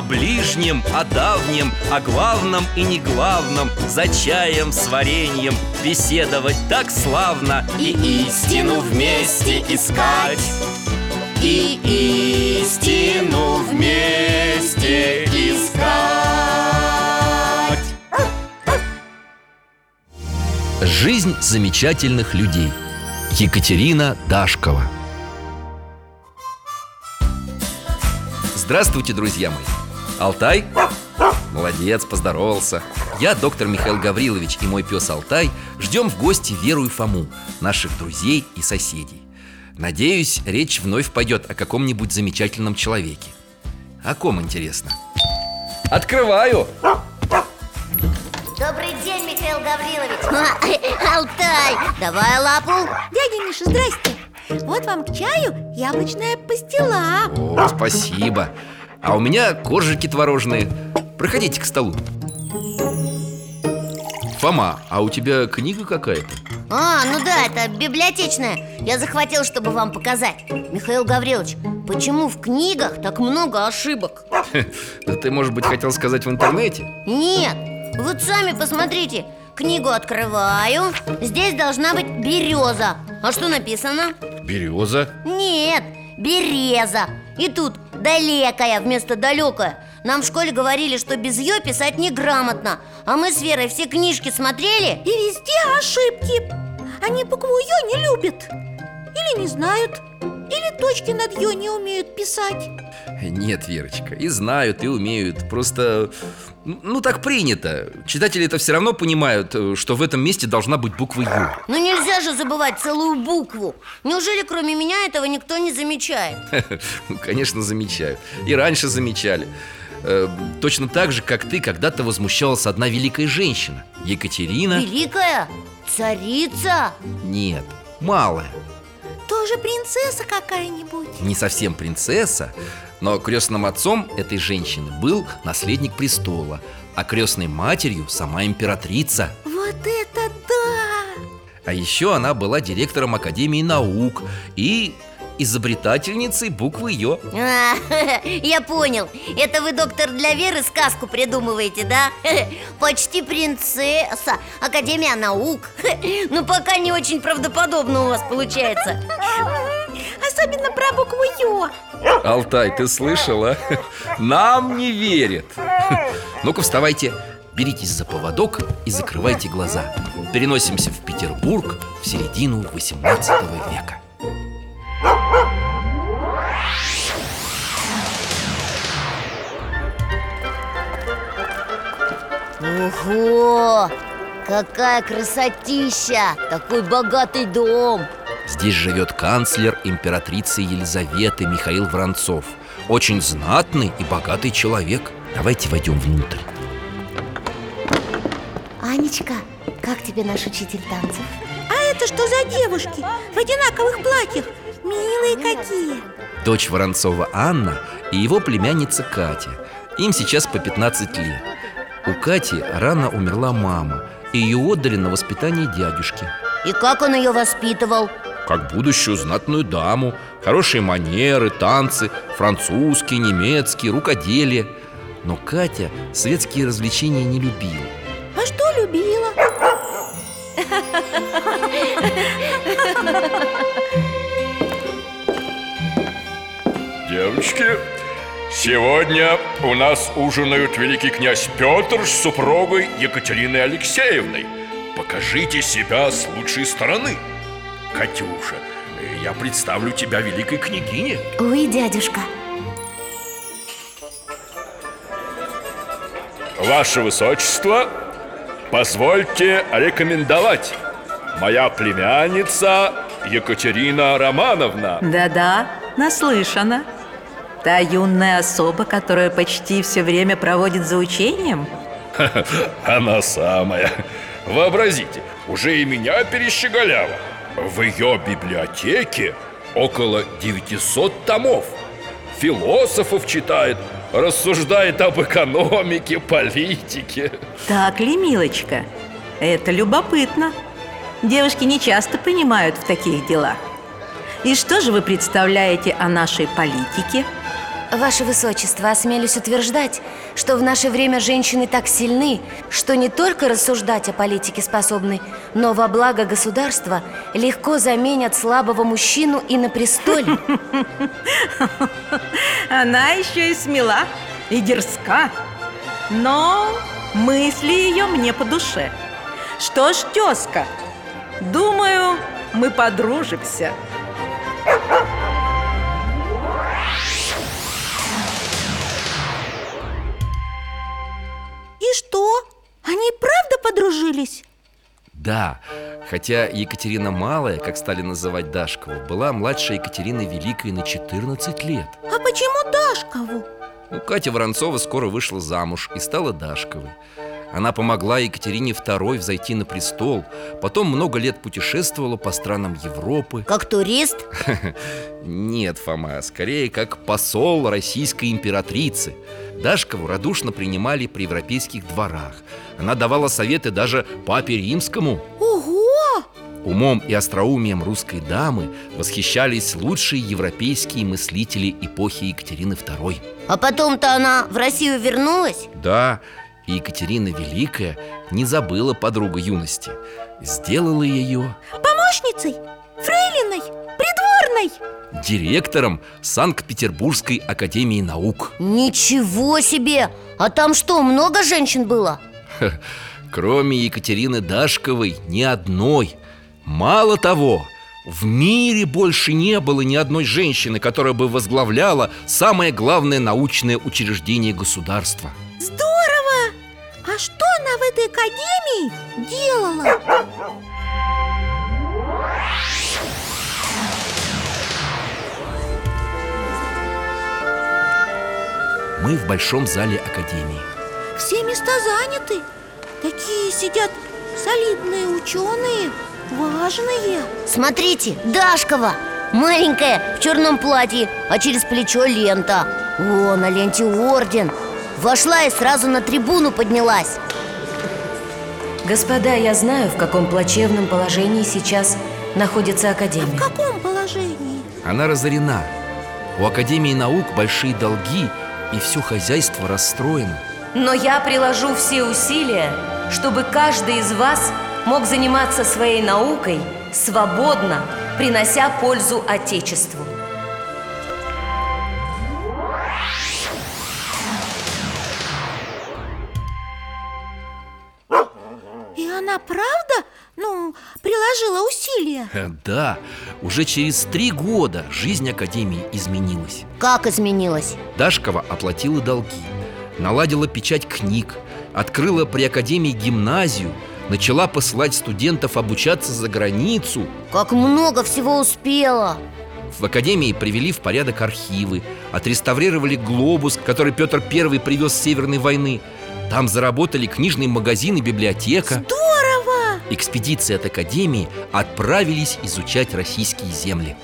О ближнем, о давнем, о главном и не главном За чаем с вареньем беседовать так славно И истину вместе искать. И истину вместе искать. Жизнь замечательных людей. Екатерина Дашкова. Здравствуйте, друзья мои Алтай? Молодец, поздоровался. Я доктор Михаил Гаврилович и мой пес Алтай Ждем в гости Веру и Фому Наших друзей и соседей. Надеюсь, речь вновь пойдет о каком-нибудь замечательном человеке. О ком, интересно? Открываю! Добрый день, Михаил Гаврилович. Алтай, давай лапу. Дядя Миша, здрасте. Вот вам к чаю яблочная пастила. О, спасибо А у меня коржики творожные. Проходите к столу. Фома, а у тебя книга какая-то? А, ну да, это библиотечная. Я захватил, чтобы вам показать. Михаил Гаврилович, почему в книгах так много ошибок? Да ты, может быть, хотел сказать в интернете? Нет, вот сами посмотрите. Книгу открываю. Здесь должна быть береза. А что написано? Береза? Нет, береза И тут далекая вместо далекая. Нам в школе говорили, что без ее писать неграмотно. А мы с Верой все книжки смотрели И везде ошибки. Они букву Ё не любят Или не знают. Или точки над Ё не умеют писать. Нет, Верочка, и знают, и умеют. Просто, ну так принято. Читатели это все равно понимают, э, что в этом месте должна быть буква Ю Ну нельзя же забывать целую букву. Неужели кроме меня этого никто не замечает? Ну, конечно, замечают. И раньше замечали. Э, Точно так же, как ты когда-то возмущалась одна великая женщина Екатерина. Великая? Царица? Нет, малая Тоже принцесса какая-нибудь Не совсем принцесса Но крестным отцом этой женщины был наследник престола А крестной матерью сама императрица Вот это да! А еще она была директором Академии наук И изобретательницей буквы Ё А, я понял. Это вы, доктор, для Веры сказку придумываете, да? Почти принцесса Академия наук. Ну, пока не очень правдоподобно у вас получается. Особенно про букву Ё Алтай, ты слышала? Нам не верят. Ну-ка вставайте. Беритесь за поводок и закрывайте глаза. Переносимся в Петербург в середину 18 века Ого! Какая красотища! Такой богатый дом! Здесь живет канцлер императрицы Елизаветы Михаил Воронцов Очень знатный и богатый человек Давайте войдем внутрь Анечка, как тебе наш учитель танцев? А это что за девушки? В одинаковых платьях Милые какие Дочь Воронцова Анна и его племянница Катя Им сейчас по 15 лет У Кати рано умерла мама И ее отдали на воспитание дядюшки И как он ее воспитывал? Как будущую знатную даму Хорошие манеры, танцы, французский, немецкий, рукоделие Но Катя светские развлечения не любила А что любила? Девочки, сегодня у нас ужинают великий князь Петр с супругой Екатериной Алексеевной. Покажите себя с лучшей стороны. Катюша, я представлю тебя великой княгине. Ой, дядюшка. Ваше Высочество, позвольте рекомендовать. Моя племянница Екатерина Романовна. Да-да, наслышана Та юная особа, которая почти все время проводит за учением? Она самая. Вообразите, уже и меня перещеголяла. В ее библиотеке около 900 томов. Философов читает, рассуждает об экономике, политике. Так ли, милочка? Это любопытно. Девушки не часто понимают в таких делах. И что же вы представляете о нашей политике? Ваше Высочество, осмелюсь утверждать, что в наше время женщины так сильны, что не только рассуждать о политике способны, но во благо государства легко заменят слабого мужчину и на престоле. Она еще и смела, и дерзка. Но мысли ее мне по душе. Что ж, тезка, думаю, мы подружимся Да, хотя Екатерина Малая, как стали называть Дашкову, была младше Екатерины Великой на 14 лет А почему Дашкову? Ну, Катя Воронцова скоро вышла замуж и стала Дашковой Она помогла Екатерине II взойти на престол Потом много лет путешествовала по странам Европы Как турист? Нет, Фома, скорее как посол российской императрицы Дашкову радушно принимали при европейских дворах Она давала советы даже папе римскому Ого! Умом и остроумием русской дамы восхищались лучшие европейские мыслители эпохи Екатерины II А потом-то она в Россию вернулась? Да, и Екатерина Великая не забыла подругу юности Сделала ее Помощницей? Фрейлиной? Придворной? директором Санкт-Петербургской академии наук Ничего себе! А там что, много женщин было? Кроме Екатерины Дашковой ни одной Мало того, в мире больше не было ни одной женщины, которая бы возглавляла самое главное научное учреждение государства! А что она в этой академии делала? Мы в большом зале академии. Все места заняты. Такие сидят солидные ученые, важные. Смотрите, Дашкова Маленькая, в черном платье, а через плечо лента. О, на ленте орден Вошла и сразу на трибуну поднялась Господа, я знаю, в каком плачевном положении сейчас находится В Академия. каком положении? Она разорена У Академии наук большие долги И все хозяйство расстроено Но я приложу все усилия, чтобы каждый из вас мог заниматься своей наукой свободно, принося пользу Отечеству. Приложила усилия? Э, Да, уже через три года жизнь Академии изменилась Как изменилась? Дашкова оплатила долги Наладила печать книг Открыла при Академии гимназию Начала посылать студентов обучаться за границу Как много всего успела В Академии привели в порядок архивы Отреставрировали глобус, который Петр I привез с Северной войны Там заработали книжный магазин и библиотека Здорово! Экспедиции от Академии отправились изучать российские земли.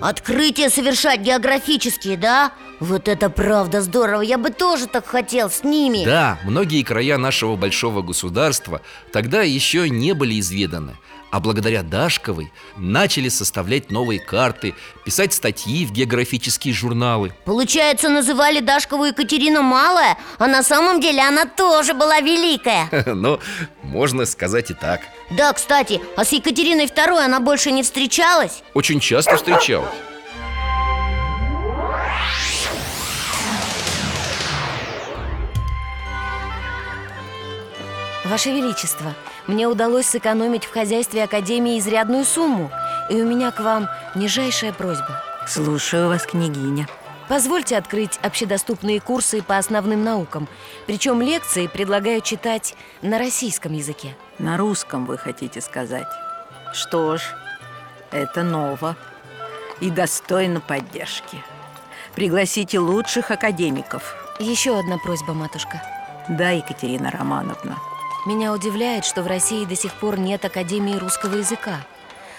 Открытия совершать географические, да? Вот это правда здорово, я бы тоже так хотел с ними. Да, многие края нашего большого государства тогда еще не были изведаны А благодаря Дашковой начали составлять новые карты Писать статьи в географические журналы. Получается, называли Дашкову Екатерина Малая, а на самом деле она тоже была великая. Но можно сказать и так. Да, кстати, а с Екатериной II она больше не встречалась? Очень часто встречалась. Ваше Величество, мне удалось сэкономить в хозяйстве Академии изрядную сумму, и у меня к вам нижайшая просьба. Слушаю вас, княгиня Позвольте открыть общедоступные курсы по основным наукам, причем лекции предлагаю читать на российском языке. На русском вы хотите сказать Что ж, это ново И достойно поддержки Пригласите лучших академиков Еще одна просьба, матушка. Да, Екатерина Романовна. Меня удивляет, что в России до сих пор нет Академии русского языка.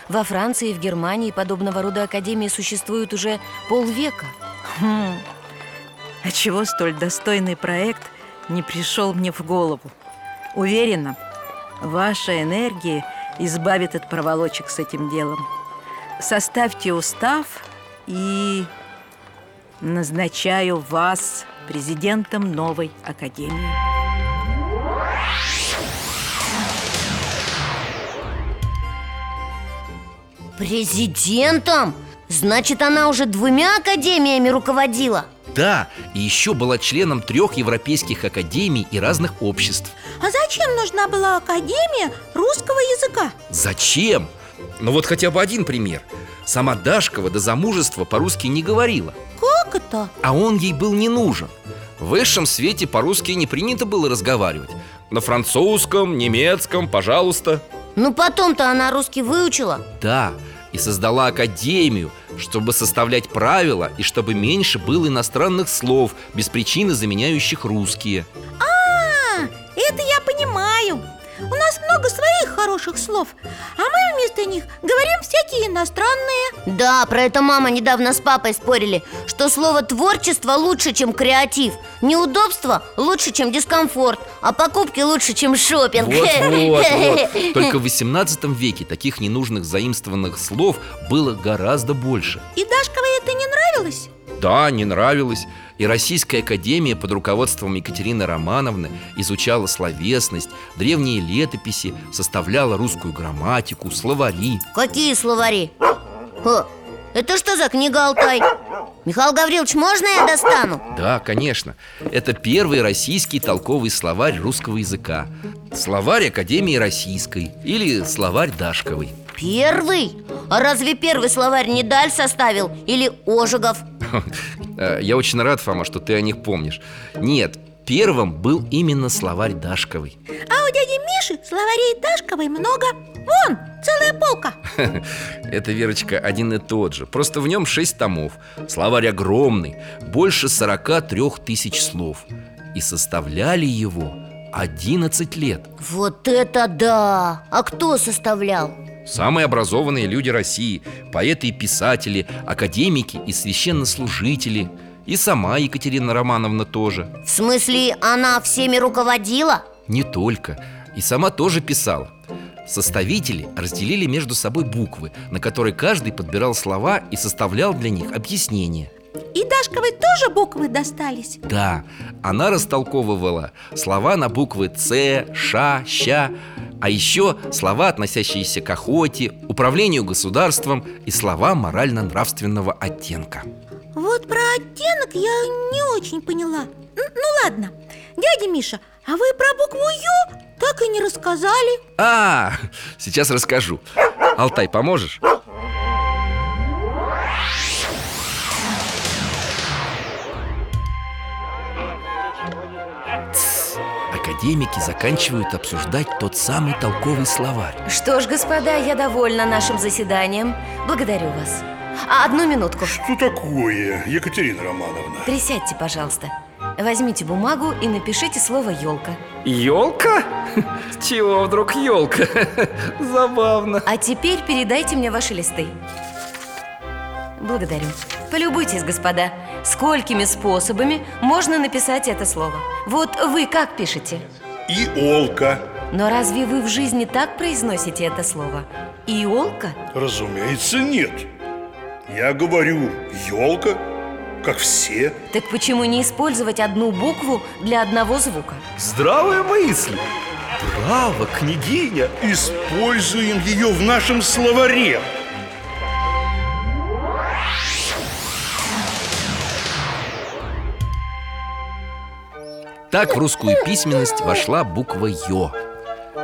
Во Франции и в Германии подобного рода академии существуют уже полвека. Хм. А чего столь достойный проект не пришел мне в голову? Уверена, ваша энергия избавит от проволочек с этим делом. Составьте устав и назначаю вас президентом новой академии. Президентом? Значит, она уже двумя академиями руководила Да, и еще была членом трех европейских академий и разных обществ А зачем нужна была Академия русского языка? Зачем? Ну вот хотя бы один пример Сама Дашкова до замужества по-русски не говорила Как это? А он ей был не нужен В высшем свете по-русски не принято было разговаривать На французском, немецком, пожалуйста Ну потом-то она русский выучила Да, и создала академию, чтобы составлять правила и чтобы меньше было иностранных слов, без причины заменяющих русские. А, это я понимаю У нас много своих хороших слов А мы вместо них говорим всякие иностранные. Да, про это мама недавно с папой спорили Что слово творчество лучше, чем креатив Неудобство лучше, чем дискомфорт А покупки лучше, чем шопинг Вот, вот, вот. Только в 18 веке таких ненужных заимствованных слов было гораздо больше. И Дашковой это не нравилось? Да, не нравилось И Российская Академия под руководством Екатерины Романовны изучала словесность, древние летописи, составляла русскую грамматику, словари Какие словари? О, это что за книга, Алтай? Михаил Гаврилович, можно я достану? Да, конечно. Это первый российский толковый словарь русского языка. Словарь Академии Российской или словарь Дашковой. Первый? А разве первый словарь не Даль составил? Или Ожегов? Э, Я очень рад, Фома, что ты о них помнишь. Нет, первым был именно словарь Дашковой. А у дяди Миши словарей Дашковой много Вон, целая полка Это, Верочка, один и тот же Просто в нем шесть томов Словарь огромный, больше 43 тысяч слов И составляли его 11 лет Вот это да! А кто составлял? Самые образованные люди России Поэты и писатели, академики и священнослужители. И сама Екатерина Романовна тоже. В смысле, она всеми руководила? Не только. И сама тоже писала. Составители разделили между собой буквы На которые каждый подбирал слова и составлял для них объяснения И Дашковой тоже буквы достались. Да, она растолковывала слова на буквы Ц, Ш, Щ А еще слова, относящиеся к охоте, управлению государством И слова морально-нравственного оттенка. Вот про оттенок я не очень поняла. Н- Ну ладно, дядя Миша, а вы про букву Ю так и не рассказали? А, сейчас расскажу. Алтай, поможешь? Академики заканчивают обсуждать тот самый толковый словарь. Что ж, господа, я довольна нашим заседанием. Благодарю вас. А одну минутку. Что такое, Екатерина Романовна? Присядьте, пожалуйста. Возьмите бумагу и напишите слово «елка» Елка? Чего вдруг елка? Забавно. А теперь передайте мне ваши листы. Благодарю. Полюбуйтесь, господа Сколькими способами можно написать это слово Вот вы как пишете? И Олка Но разве вы в жизни так произносите это слово? Иолка? Разумеется, нет Я говорю елка, как все Так почему не использовать одну букву для одного звука? Здравая мысль Браво, княгиня Используем ее в нашем словаре Так в русскую письменность вошла буква «ё»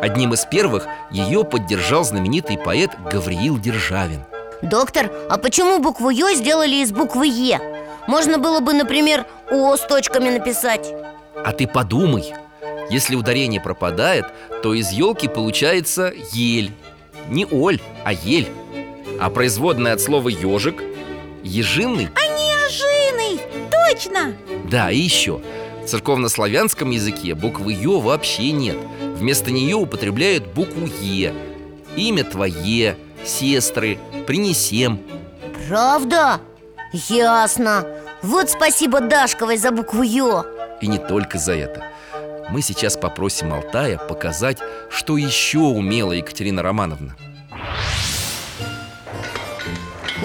Одним из первых ее поддержал знаменитый поэт Гавриил Державин. Доктор, а почему букву Ё сделали из буквы Е? Можно было бы, например, О с точками написать. А ты подумай Если ударение пропадает, то из елки получается ель Не оль, а ель А производная от слова ежик Ежиный Неожиданный, точно! Да, и еще церковнославянском языке буквы «ё» вообще нет. Вместо нее употребляют букву «е» Имя твое, сестры, принесем. Правда? Ясно. Вот спасибо Дашковой за букву Ё И не только за это. Мы сейчас попросим Алтая показать, что еще умела Екатерина Романовна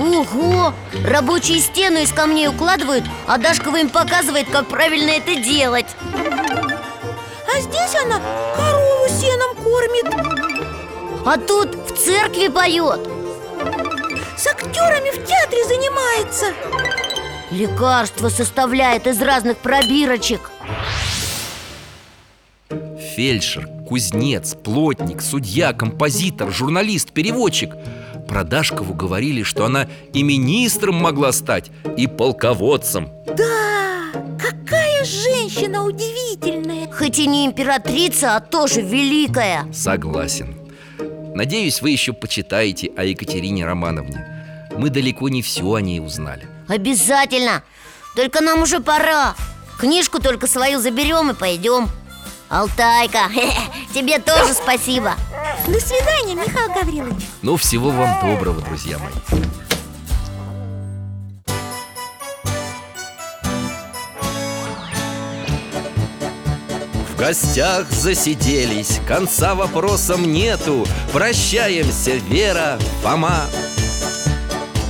Ого! Рабочие стену из камней укладывают, а Дашкова им показывает, как правильно это делать. А здесь она корову сеном кормит. А тут в церкви поет. С актерами в театре занимается. Лекарства составляет из разных пробирочек. Фельдшер, кузнец, плотник, судья, композитор, журналист, переводчик Про Дашкову говорили, что она и министром могла стать, и полководцем. Да, какая женщина удивительная! Хоть и не императрица, а тоже великая! Согласен. Надеюсь, вы еще почитаете о Екатерине Романовне. Мы далеко не все о ней узнали. Обязательно! Только нам уже пора. Книжку только свою заберем и пойдем Алтайка, тебе тоже спасибо До свидания, Михаил Гаврилович. Ну, всего вам доброго, друзья мои. В гостях засиделись, конца вопросам нету. Прощаемся, Вера, Фома.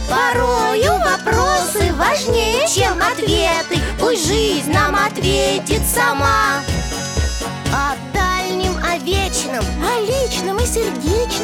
Порою вопросы важнее, чем ответы. Пусть жизнь нам ответит сама. О